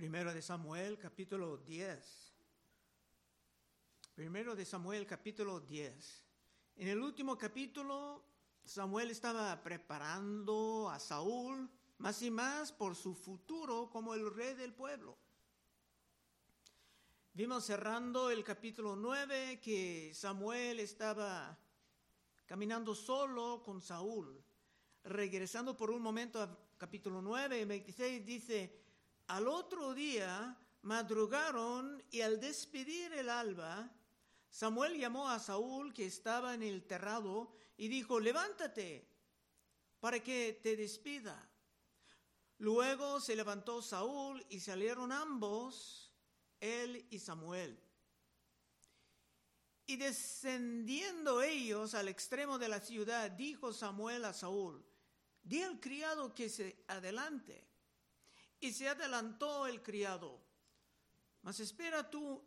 Primero de Samuel, capítulo 10. Primero de Samuel, capítulo 10. En el último capítulo, Samuel estaba preparando a Saúl más y más por su futuro como el rey del pueblo. Vimos cerrando el capítulo 9 que Samuel estaba caminando solo con Saúl. Regresando por un momento a capítulo 9, 26 dice, al otro día madrugaron y al despedir el alba, Samuel llamó a Saúl que estaba en el terrado y dijo, levántate para que te despida. Luego se levantó Saúl y salieron ambos, él y Samuel. Y descendiendo ellos al extremo de la ciudad, dijo Samuel a Saúl, di al criado que se adelante. Y se adelantó el criado. Mas espera tú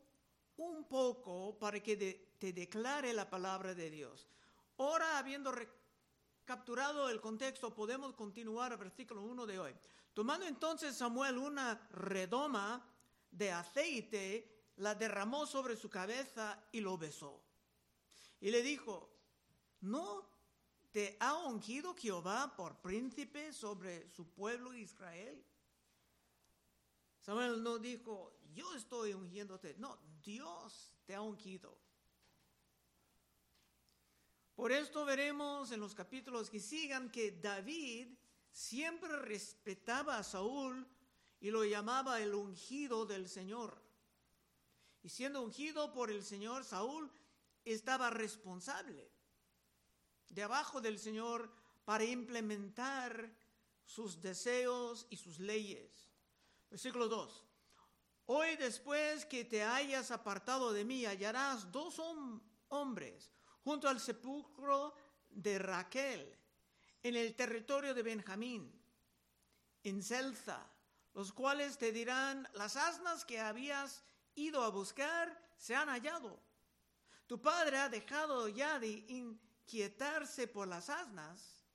un poco para que te declare la palabra de Dios. Ahora, habiendo capturado el contexto, podemos continuar al versículo 1 de hoy. Tomando entonces Samuel una redoma de aceite, la derramó sobre su cabeza y lo besó. Y le dijo, ¿no te ha ungido Jehová por príncipe sobre su pueblo Israel? Samuel no dijo, yo estoy ungiéndote. No, Dios te ha ungido. Por esto veremos en los capítulos que sigan que David siempre respetaba a Saúl y lo llamaba el ungido del Señor. Y siendo ungido por el Señor, Saúl estaba responsable de abajo del Señor para implementar sus deseos y sus leyes. Versículo 2. Hoy después que te hayas apartado de mí, hallarás dos hombres junto al sepulcro de Raquel, en el territorio de Benjamín, en Celza, los cuales te dirán, las asnas que habías ido a buscar se han hallado. Tu padre ha dejado ya de inquietarse por las asnas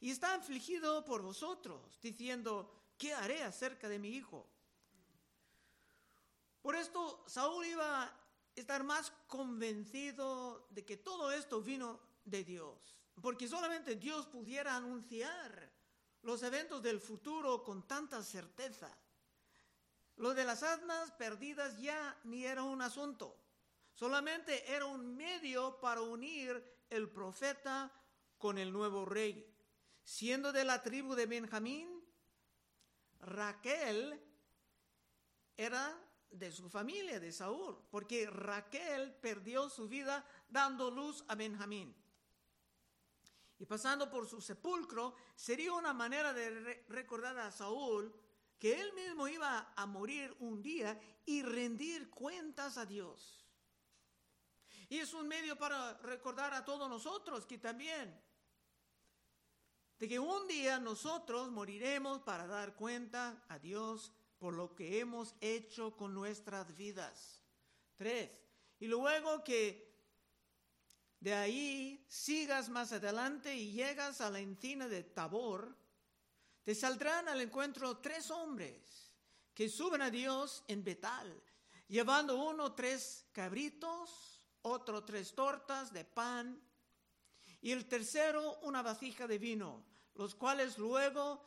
y está afligido por vosotros, diciendo, ¿qué haré acerca de mi hijo? Por esto Saúl iba a estar más convencido de que todo esto vino de Dios, porque solamente Dios pudiera anunciar los eventos del futuro con tanta certeza. Lo de las asnas perdidas ya ni era un asunto, solamente era un medio para unir el profeta con el nuevo rey. Siendo de la tribu de Benjamín, Raquel era de su familia, de Saúl, porque Raquel perdió su vida dando luz a Benjamín. Y pasando por su sepulcro, sería una manera de recordar a Saúl que él mismo iba a morir un día y rendir cuentas a Dios. Y es un medio para recordar a todos nosotros que también de que un día nosotros moriremos para dar cuenta a Dios por lo que hemos hecho con nuestras vidas. Tres. Y luego que de ahí sigas más adelante y llegas a la encina de Tabor, te saldrán al encuentro tres hombres que suben a Dios en Betal, llevando uno tres cabritos, otro tres tortas de pan y el tercero una vasija de vino los cuales luego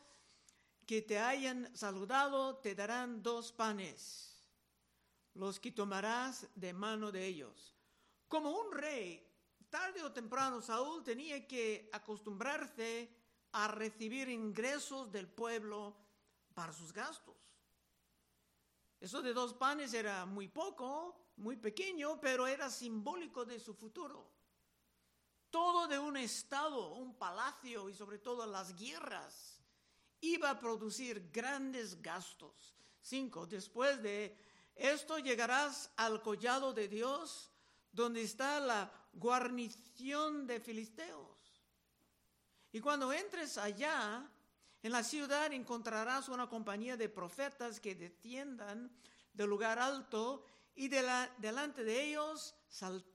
que te hayan saludado te darán dos panes, los que tomarás de mano de ellos. Como un rey, tarde o temprano Saúl tenía que acostumbrarse a recibir ingresos del pueblo para sus gastos. Eso de dos panes era muy poco, muy pequeño, pero era simbólico de su futuro todo de un estado, un palacio y sobre todo las guerras, iba a producir grandes gastos. Cinco, después de esto llegarás al collado de Dios, donde está la guarnición de filisteos. Y cuando entres allá, en la ciudad encontrarás una compañía de profetas que desciendan del lugar alto y de la, delante de ellos salterio,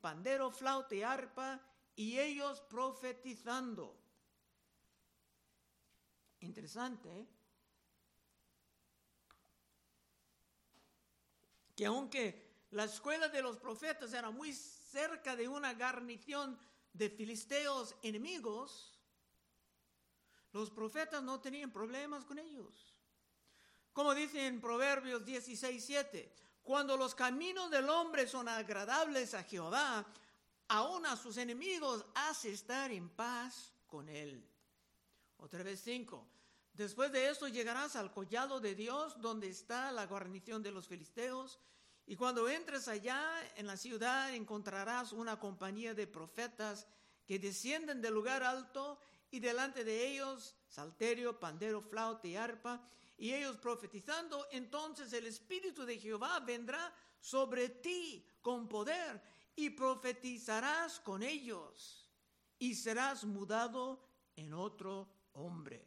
pandero, flauta y arpa, y ellos profetizando. Interesante ¿eh? que aunque la escuela de los profetas era muy cerca de una garnición de filisteos enemigos, los profetas no tenían problemas con ellos. Como dice en Proverbios 16, 7, cuando los caminos del hombre son agradables a Jehová, aún a sus enemigos hace estar en paz con él. Otra vez 5. Después de esto llegarás al collado de Dios, donde está la guarnición de los filisteos, y cuando entres allá en la ciudad encontrarás una compañía de profetas que descienden del lugar alto y delante de ellos salterio, pandero, flauta y arpa, y ellos profetizando, entonces el Espíritu de Jehová vendrá sobre ti con poder y profetizarás con ellos y serás mudado en otro hombre.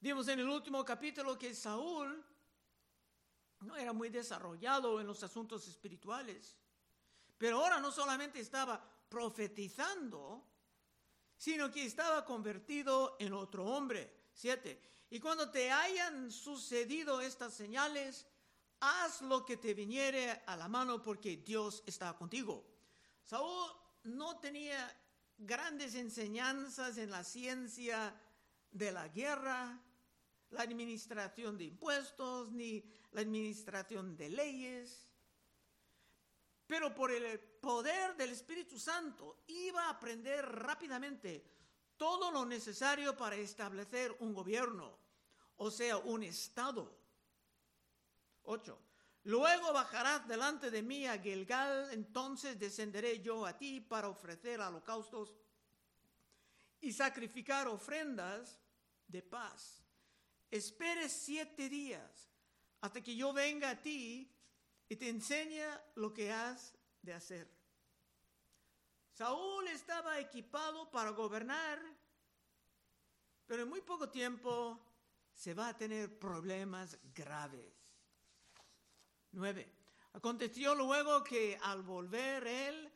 Vimos en el último capítulo que Saúl no era muy desarrollado en los asuntos espirituales, pero ahora no solamente estaba profetizando, sino que estaba convertido en otro hombre. Siete. Y cuando te hayan sucedido estas señales, haz lo que te viniere a la mano porque Dios está contigo. Saúl no tenía grandes enseñanzas en la ciencia de la guerra, la administración de impuestos, ni la administración de leyes. Pero por el poder del Espíritu Santo iba a aprender rápidamente todo lo necesario para establecer un gobierno, o sea, un Estado. 8. Luego bajarás delante de mí a Gilgal, entonces descenderé yo a ti para ofrecer holocaustos y sacrificar ofrendas de paz. Espere siete días hasta que yo venga a ti y te enseñe lo que has de hacer. Saúl estaba equipado para gobernar, pero en muy poco tiempo se va a tener problemas graves. 9. Aconteció luego que al volver él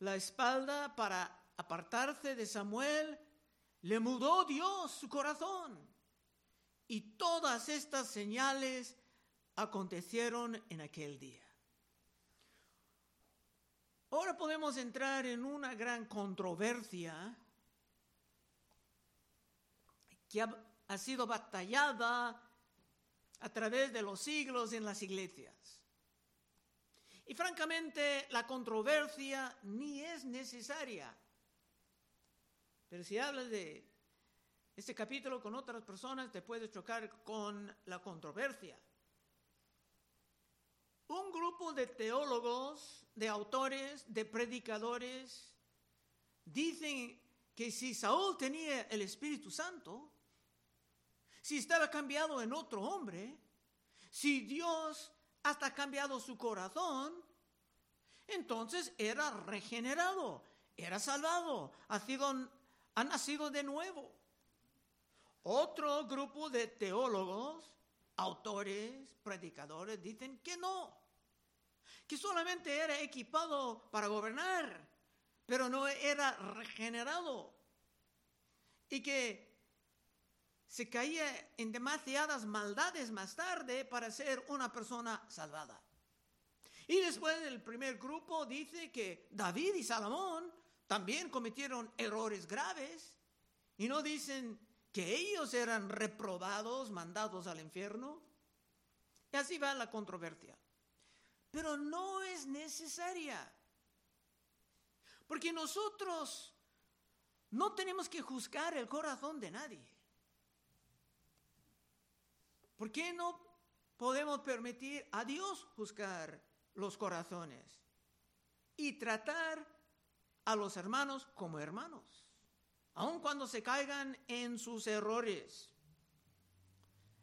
la espalda para apartarse de Samuel, le mudó Dios su corazón y todas estas señales acontecieron en aquel día. Ahora podemos entrar en una gran controversia que ha, sido batallada a través de los siglos en las iglesias. Y francamente, la controversia ni es necesaria. Pero si hablas de este capítulo con otras personas te puede chocar con la controversia. Un grupo de teólogos, de autores, de predicadores, dicen que si Saúl tenía el Espíritu Santo, si estaba cambiado en otro hombre, si Dios hasta cambiado su corazón, entonces era regenerado, era salvado, ha, sido, ha nacido de nuevo. Otro grupo de teólogos, autores, predicadores, dicen que no, que solamente era equipado para gobernar, pero no era regenerado y que se caía en demasiadas maldades más tarde para ser una persona salvada. Y después el primer grupo dice que David y Salomón también cometieron errores graves y no dicen que ellos eran reprobados, mandados al infierno. Y así va la controversia. Pero no es necesaria. Porque nosotros no tenemos que juzgar el corazón de nadie. ¿Por qué no podemos permitir a Dios juzgar los corazones y tratar a los hermanos como hermanos? Aun cuando se caigan en sus errores.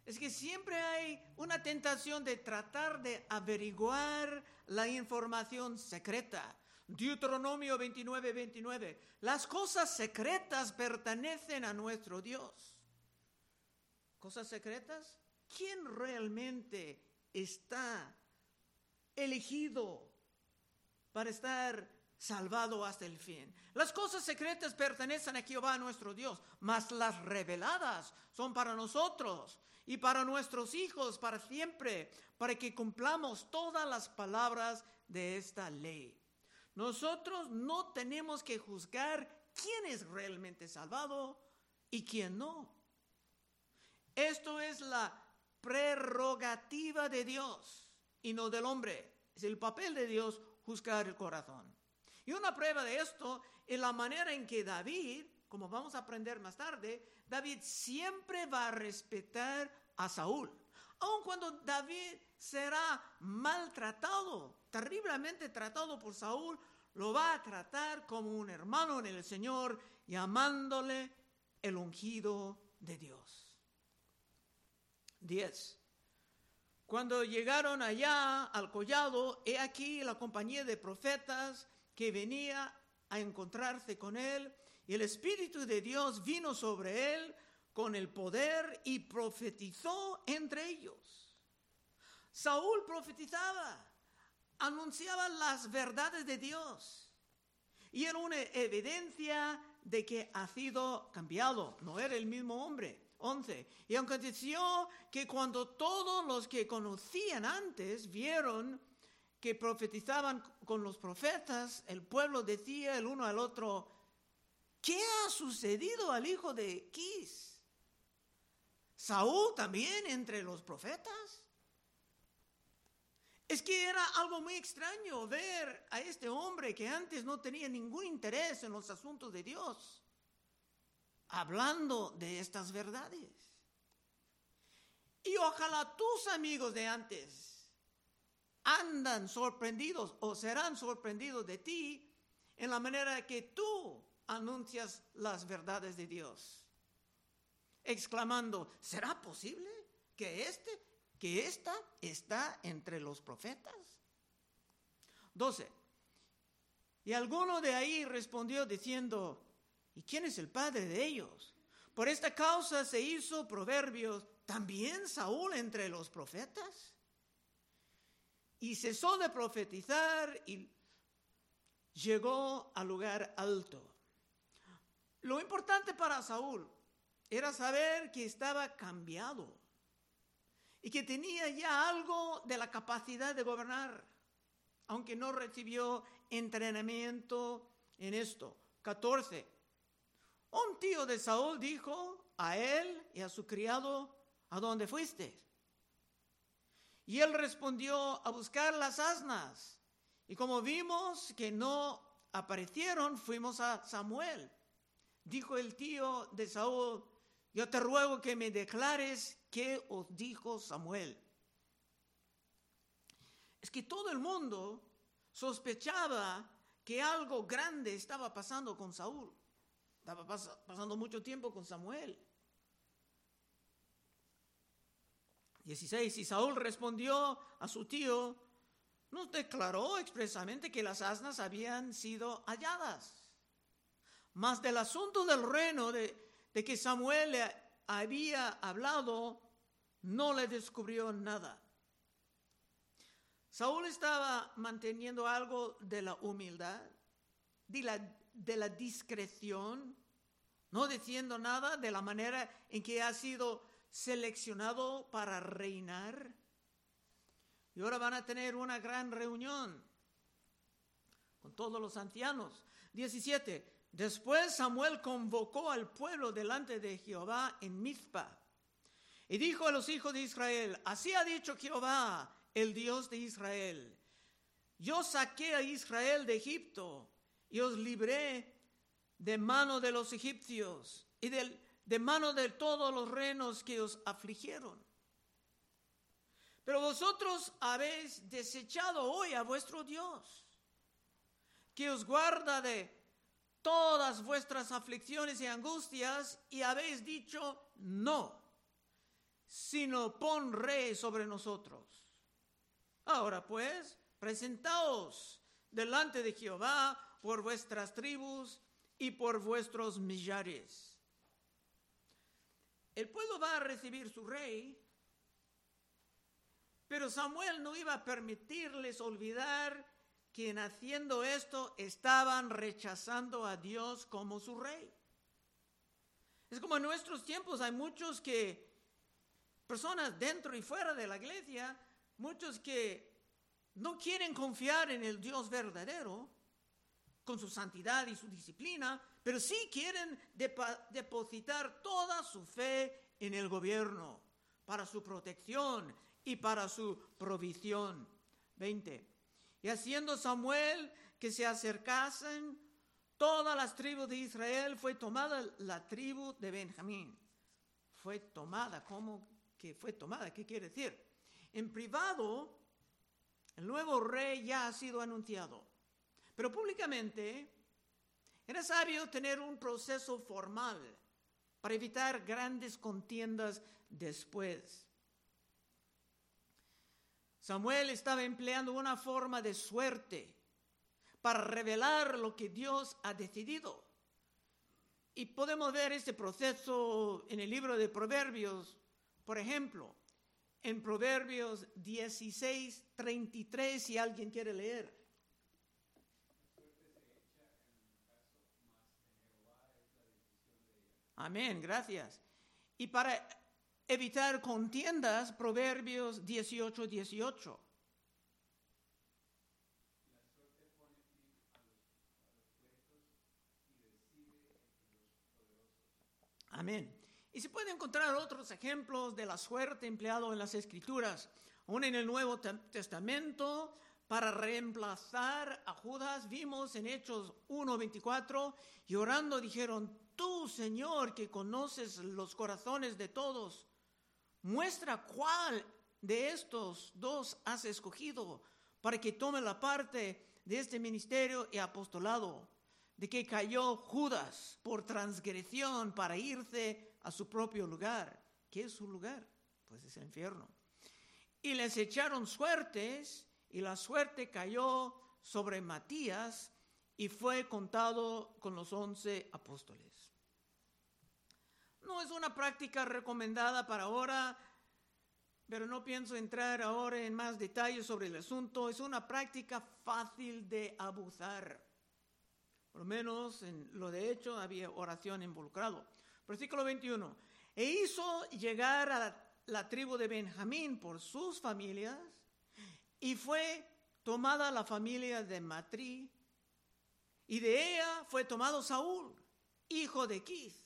Es que siempre hay una tentación de tratar de averiguar la información secreta. Deuteronomio 29, 29. Las cosas secretas pertenecen a nuestro Dios. ¿Cosas secretas? ¿Quién realmente está elegido para estar salvado hasta el fin. Las cosas secretas pertenecen a Jehová nuestro Dios, mas las reveladas son para nosotros y para nuestros hijos para siempre, para que cumplamos todas las palabras de esta ley. Nosotros no tenemos que juzgar quién es realmente salvado y quién no. Esto es la prerrogativa de Dios y no del hombre. Es el papel de Dios juzgar el corazón. Y una prueba de esto es la manera en que David, como vamos a aprender más tarde, David siempre va a respetar a Saúl. Aun cuando David será maltratado, terriblemente tratado por Saúl, lo va a tratar como un hermano en el Señor, llamándole el ungido de Dios. 10. Cuando llegaron allá al collado, he aquí la compañía de profetas que venía a encontrarse con él, y el Espíritu de Dios vino sobre él con el poder y profetizó entre ellos. Saúl profetizaba, anunciaba las verdades de Dios, y era una evidencia de que ha sido cambiado, no era el mismo hombre. 11. Y aconteció que cuando todos los que conocían antes vieron que profetizaban con los profetas, el pueblo decía el uno al otro, ¿qué ha sucedido al hijo de Quis? ¿Saúl también entre los profetas? Es que era algo muy extraño ver a este hombre que antes no tenía ningún interés en los asuntos de Dios hablando de estas verdades. Y ojalá tus amigos de antes andan sorprendidos o serán sorprendidos de ti en la manera que tú anuncias las verdades de Dios. Exclamando, ¿será posible que este, que esta está entre los profetas? 12. Y alguno de ahí respondió diciendo, ¿Y quién es el padre de ellos? Por esta causa se hizo proverbios también Saúl entre los profetas. Y cesó de profetizar y llegó al lugar alto. Lo importante para Saúl era saber que estaba cambiado y que tenía ya algo de la capacidad de gobernar, aunque no recibió entrenamiento en esto. 14. Un tío de Saúl dijo a él y a su criado, ¿a dónde fuiste? Y él respondió, a buscar las asnas. Y como vimos que no aparecieron, fuimos a Samuel. Dijo el tío de Saúl, yo te ruego que me declares qué os dijo Samuel. Es que todo el mundo sospechaba que algo grande estaba pasando con Saúl. Estaba pasando mucho tiempo con Samuel. 16. Y Saúl respondió a su tío, nos declaró expresamente que las asnas habían sido halladas. Mas del asunto del reino de, de que Samuel le había hablado, no le descubrió nada. Saúl estaba manteniendo algo de la humildad, de la de la discreción, no diciendo nada de la manera en que ha sido seleccionado para reinar. Y ahora van a tener una gran reunión con todos los ancianos. 17. Después Samuel convocó al pueblo delante de Jehová en Mizpa y dijo a los hijos de Israel, así ha dicho Jehová, el Dios de Israel, yo saqué a Israel de Egipto y os libré de mano de los egipcios y de mano de todos los reinos que os afligieron. Pero vosotros habéis desechado hoy a vuestro Dios, que os guarda de todas vuestras aflicciones y angustias, y habéis dicho no, sino pon rey sobre nosotros. Ahora pues, presentaos delante de Jehová por vuestras tribus y por vuestros millares. El pueblo va a recibir su rey, pero Samuel no iba a permitirles olvidar que en haciendo esto estaban rechazando a Dios como su rey. Es como en nuestros tiempos hay muchos que, personas dentro y fuera de la iglesia, muchos que no quieren confiar en el Dios verdadero con su santidad y su disciplina, pero sí quieren depositar toda su fe en el gobierno para su protección y para su provisión. 20. Y haciendo Samuel que se acercasen todas las tribus de Israel, fue tomada la tribu de Benjamín. Fue tomada, ¿cómo que fue tomada? ¿Qué quiere decir? En privado, el nuevo rey ya ha sido anunciado, pero públicamente era sabio tener un proceso formal para evitar grandes contiendas después. Samuel estaba empleando una forma de suerte para revelar lo que Dios ha decidido. Y podemos ver este proceso en el libro de Proverbios, por ejemplo, en Proverbios 16, 33, si alguien quiere leer. Amén, gracias. Y para evitar contiendas, Proverbios 18, 18. Amén. Y se pueden encontrar otros ejemplos de la suerte empleado en las escrituras, aún en el Nuevo Testamento, para reemplazar a Judas, vimos en Hechos 1.24, y orando dijeron, tú Señor que conoces los corazones de todos, muestra cuál de estos dos has escogido para que tome la parte de este ministerio y apostolado, de que cayó Judas por transgresión para irse a su propio lugar. ¿Qué es su lugar? Pues es el infierno. Y les echaron suertes y la suerte cayó sobre Matías y fue contado con los once apóstoles. No es una práctica recomendada para ahora, pero no pienso entrar ahora en más detalles sobre el asunto. Es una práctica fácil de abusar. Por lo menos en lo de hecho había oración involucrado. Versículo 21. E hizo llegar a la, tribu de Benjamín por sus familias y fue tomada la familia de Matrí y de ella fue tomado Saúl, hijo de Quis,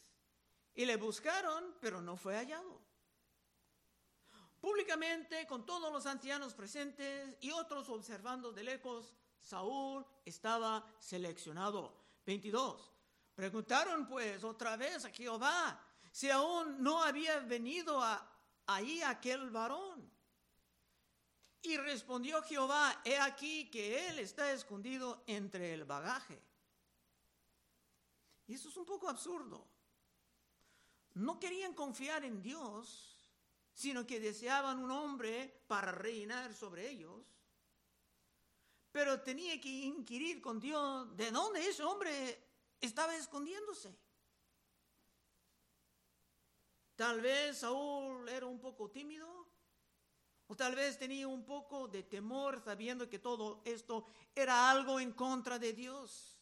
y le buscaron, pero no fue hallado. Públicamente, con todos los ancianos presentes y otros observando de lejos, Saúl estaba seleccionado. 22. Preguntaron pues otra vez a Jehová si aún no había venido a, ahí aquel varón. Y respondió Jehová, he aquí que él está escondido entre el bagaje. Y eso es un poco absurdo. No querían confiar en Dios, sino que deseaban un hombre para reinar sobre ellos. Pero tenía que inquirir con Dios de dónde ese hombre estaba escondiéndose. Tal vez Saúl era un poco tímido, o tal vez tenía un poco de temor sabiendo que todo esto era algo en contra de Dios.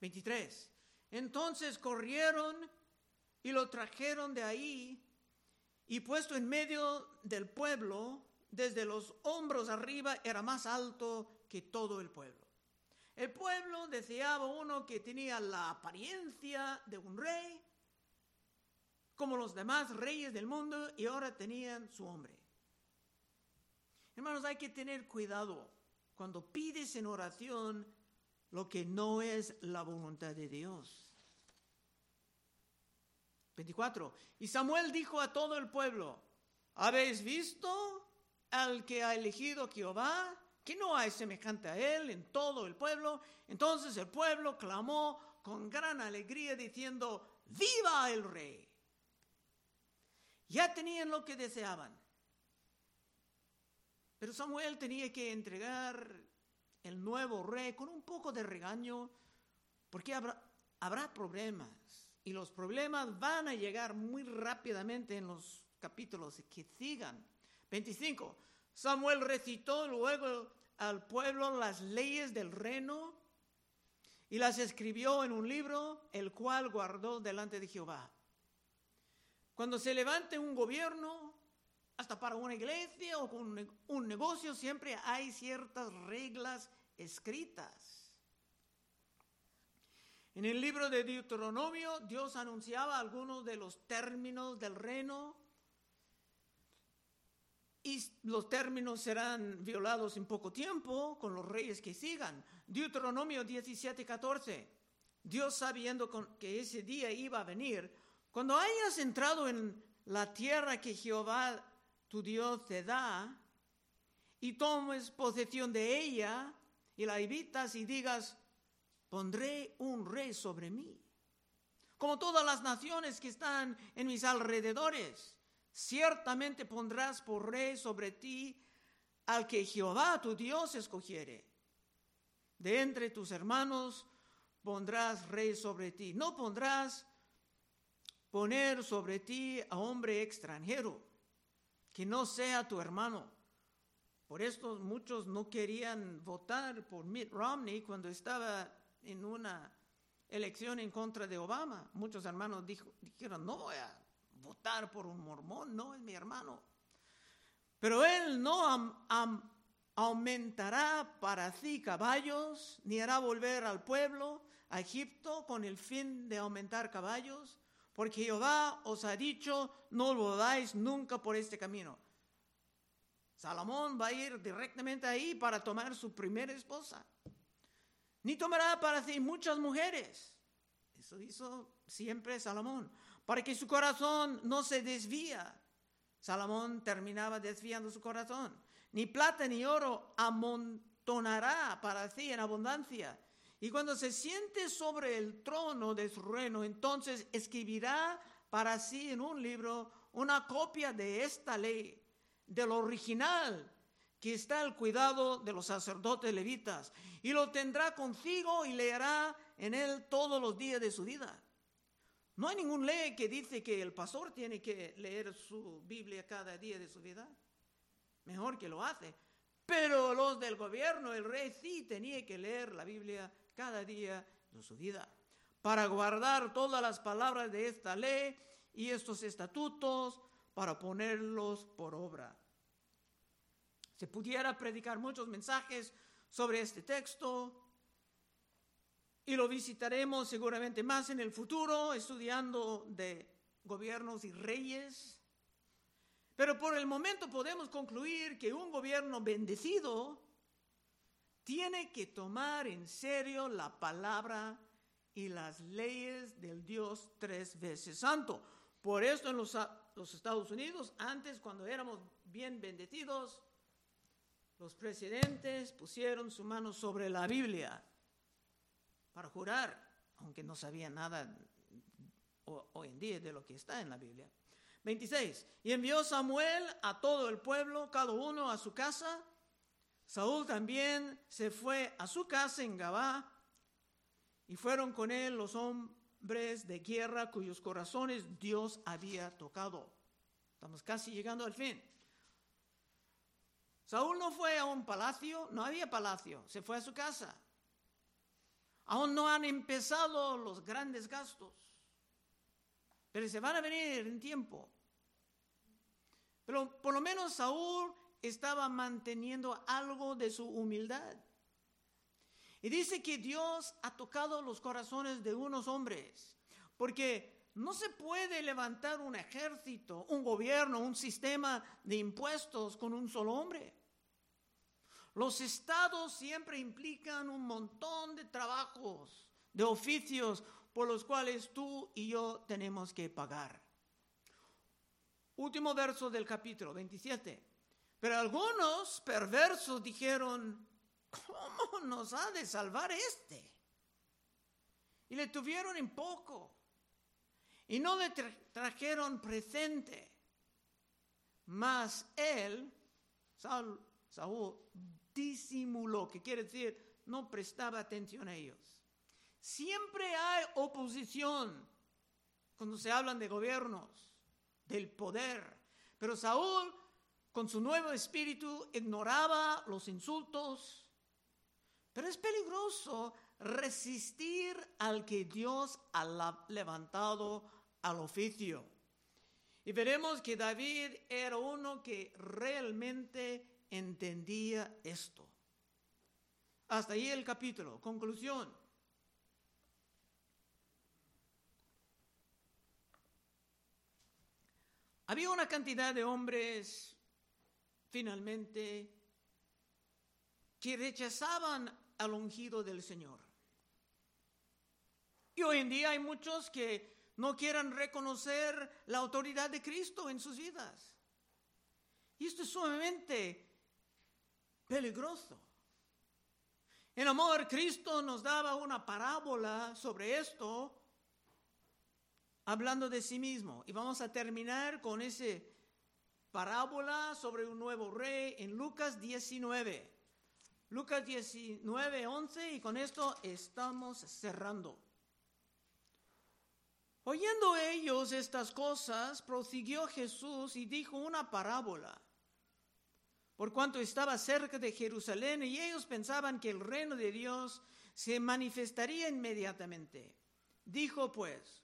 23. Entonces corrieron y lo trajeron de ahí y puesto en medio del pueblo, desde los hombros arriba, era más alto que todo el pueblo. El pueblo deseaba uno que tenía la apariencia de un rey, como los demás reyes del mundo, y ahora tenían su hombre. Hermanos, hay que tener cuidado cuando pides en oración lo que no es la voluntad de Dios. 24. Y Samuel dijo a todo el pueblo, ¿habéis visto al que ha elegido Jehová? que no hay semejante a él en todo el pueblo. Entonces el pueblo clamó con gran alegría diciendo, viva el rey. Ya tenían lo que deseaban. Pero Samuel tenía que entregar el nuevo rey con un poco de regaño, porque habrá, habrá problemas. Y los problemas van a llegar muy rápidamente en los capítulos que sigan. 25. Samuel recitó luego al pueblo las leyes del reino y las escribió en un libro, el cual guardó delante de Jehová. Cuando se levante un gobierno, hasta para una iglesia o con un negocio, siempre hay ciertas reglas escritas. En el libro de Deuteronomio, Dios anunciaba algunos de los términos del reino y los términos serán violados en poco tiempo con los reyes que sigan. Deuteronomio 17, 14. Dios sabiendo que ese día iba a venir, cuando hayas entrado en la tierra que Jehová tu Dios te da y tomes posesión de ella y la evitas y digas, pondré un rey sobre mí, como todas las naciones que están en mis alrededores. Ciertamente pondrás por rey sobre ti al que Jehová tu Dios escogiere. De entre tus hermanos pondrás rey sobre ti. No pondrás poner sobre ti a hombre extranjero, que no sea tu hermano. Por esto muchos no querían votar por Mitt Romney cuando estaba en una elección en contra de Obama. Muchos hermanos dijeron, no voy a votar por un mormón, no es mi hermano. Pero él no aumentará para sí caballos, ni hará volver al pueblo, a Egipto, con el fin de aumentar caballos, porque Jehová os ha dicho, no volváis nunca por este camino. Salomón va a ir directamente ahí para tomar su primera esposa. Ni tomará para sí muchas mujeres. Eso hizo siempre Salomón para que su corazón no se desvía. Salomón terminaba desviando su corazón. Ni plata ni oro amontonará para sí en abundancia. Y cuando se siente sobre el trono de su reino, entonces escribirá para sí en un libro una copia de esta ley, del original, que está al cuidado de los sacerdotes levitas, y lo tendrá consigo y leerá en él todos los días de su vida. No hay ningún ley que dice que el pastor tiene que leer su Biblia cada día de su vida. Mejor que lo hace. Pero los del gobierno, el rey sí tenía que leer la Biblia cada día de su vida para guardar todas las palabras de esta ley y estos estatutos para ponerlos por obra. Se pudiera predicar muchos mensajes sobre este texto, y lo visitaremos seguramente más en el futuro, estudiando de gobiernos y reyes. Pero por el momento podemos concluir que un gobierno bendecido tiene que tomar en serio la palabra y las leyes del Dios tres veces santo. Por esto en los, Estados Unidos, antes cuando éramos bien bendecidos, los presidentes pusieron su mano sobre la Biblia para jurar, aunque no sabía nada hoy en día de lo que está en la Biblia. 26. Y envió Samuel a todo el pueblo, cada uno a su casa. Saúl también se fue a su casa en Gabá y fueron con él los hombres de guerra cuyos corazones Dios había tocado. Estamos casi llegando al fin. Saúl no fue a un palacio, no había palacio, se fue a su casa. Aún no han empezado los grandes gastos, pero se van a venir en tiempo. Pero por lo menos Saúl estaba manteniendo algo de su humildad. Y dice que Dios ha tocado los corazones de unos hombres, porque no se puede levantar un ejército, un gobierno, un sistema de impuestos con un solo hombre. Los estados siempre implican un montón de trabajos, de oficios por los cuales tú y yo tenemos que pagar. Último verso del capítulo 27. Pero algunos perversos dijeron, ¿cómo nos ha de salvar este? Y le tuvieron en poco. Y no le trajeron presente. Mas él, Saúl, Saúl disimuló, que quiere decir no prestaba atención a ellos. Siempre hay oposición cuando se hablan de gobiernos, del poder. Pero Saúl, con su nuevo espíritu ignoraba los insultos, pero es peligroso resistir al que Dios ha levantado al oficio. Y veremos que David era uno que realmente entendía esto. Hasta ahí el capítulo. Conclusión. Había una cantidad de hombres finalmente que rechazaban al ungido del Señor. Y hoy en día hay muchos que no quieran reconocer la autoridad de Cristo en sus vidas. Y esto es sumamente peligroso. En amor, Cristo nos daba una parábola sobre esto, hablando de sí mismo. Y vamos a terminar con ese parábola sobre un nuevo rey en Lucas 19. Lucas 19, 11 y con esto estamos cerrando. Oyendo ellos estas cosas, prosiguió Jesús y dijo una parábola por cuanto estaba cerca de Jerusalén y ellos pensaban que el reino de Dios se manifestaría inmediatamente. Dijo pues,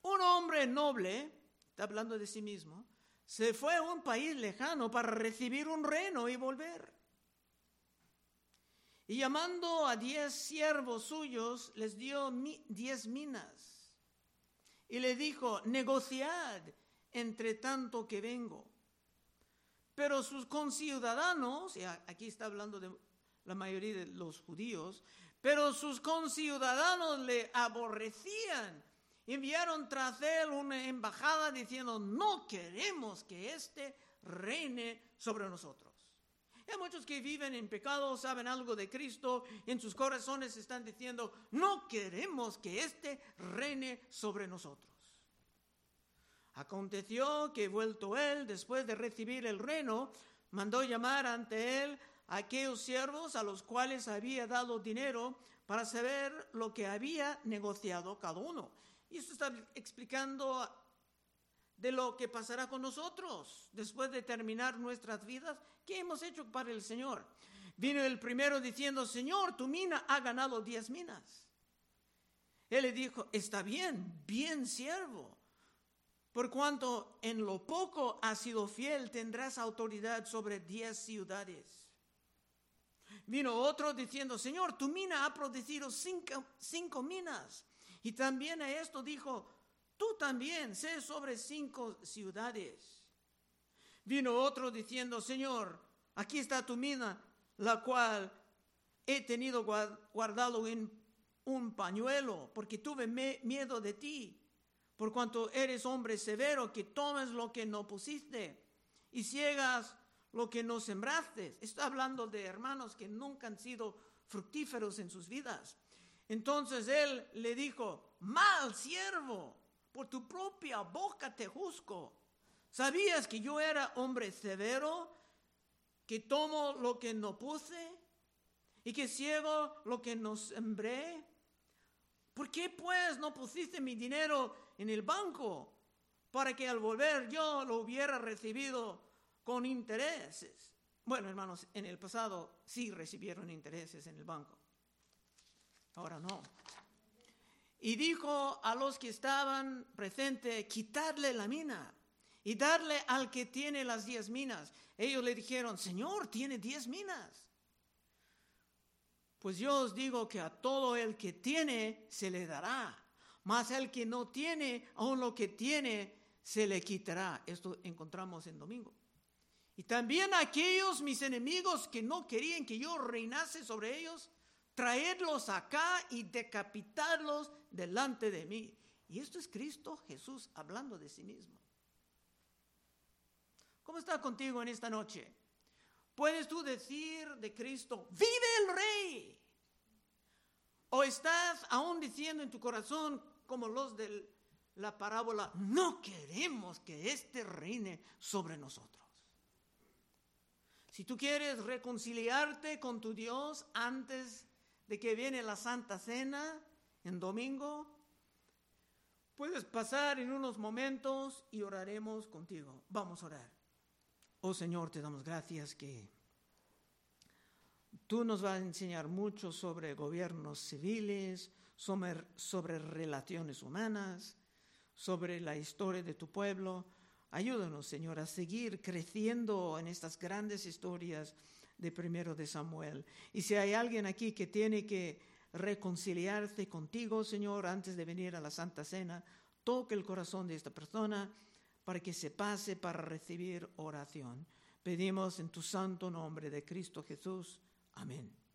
un hombre noble, está hablando de sí mismo, se fue a un país lejano para recibir un reino y volver. Y llamando a diez siervos suyos, les dio diez minas. Y le dijo, negociad entre tanto que vengo. Pero sus conciudadanos, y aquí está hablando de la mayoría de los judíos, pero sus conciudadanos le aborrecían. Enviaron tras él una embajada diciendo, no queremos que éste reine sobre nosotros. Hay muchos que viven en pecado, saben algo de Cristo, y en sus corazones están diciendo, no queremos que éste reine sobre nosotros. Aconteció que vuelto él, después de recibir el reino, mandó llamar ante él a aquellos siervos a los cuales había dado dinero para saber lo que había negociado cada uno. Y esto está explicando de lo que pasará con nosotros después de terminar nuestras vidas. ¿Qué hemos hecho para el Señor? Vino el primero diciendo, Señor, tu mina ha ganado diez minas. Él le dijo, está bien, bien siervo por cuanto en lo poco has sido fiel, tendrás autoridad sobre diez ciudades. Vino otro diciendo, Señor, tu mina ha producido cinco, minas. Y también a esto dijo, tú también sé sobre cinco ciudades. Vino otro diciendo, Señor, aquí está tu mina, la cual he tenido guardado en un pañuelo, porque tuve miedo de ti por cuanto eres hombre severo, que tomes lo que no pusiste y ciegas lo que no sembraste. Está hablando de hermanos que nunca han sido fructíferos en sus vidas. Entonces él le dijo, mal siervo, por tu propia boca te juzgo. ¿Sabías que yo era hombre severo, que tomo lo que no puse y que ciego lo que no sembré? ¿Por qué pues no pusiste mi dinero en el banco para que al volver yo lo hubiera recibido con intereses. Bueno, hermanos, en el pasado sí recibieron intereses en el banco. Ahora no. Y dijo a los que estaban presentes, quitarle la mina y darle al que tiene las diez minas. Ellos le dijeron, Señor, tiene diez minas. Pues yo os digo que a todo el que tiene se le dará mas el que no tiene, aún lo que tiene, se le quitará. Esto encontramos en domingo. Y también aquellos mis enemigos que no querían que yo reinase sobre ellos, traedlos acá y decapitarlos delante de mí. Y esto es Cristo Jesús hablando de sí mismo. ¿Cómo está contigo en esta noche? ¿Puedes tú decir de Cristo, vive el rey? ¿O estás aún diciendo en tu corazón, como los de la parábola, no queremos que éste reine sobre nosotros. Si tú quieres reconciliarte con tu Dios antes de que viene la Santa Cena en domingo, puedes pasar en unos momentos y oraremos contigo. Vamos a orar. Oh Señor, te damos gracias que tú nos vas a enseñar mucho sobre gobiernos civiles, sobre, relaciones humanas, sobre la historia de tu pueblo. Ayúdanos, Señor, a seguir creciendo en estas grandes historias de primero de Samuel. Y si hay alguien aquí que tiene que reconciliarse contigo, Señor, antes de venir a la Santa Cena, toque el corazón de esta persona para que se pase para recibir oración. Pedimos en tu santo nombre de Cristo Jesús. Amén.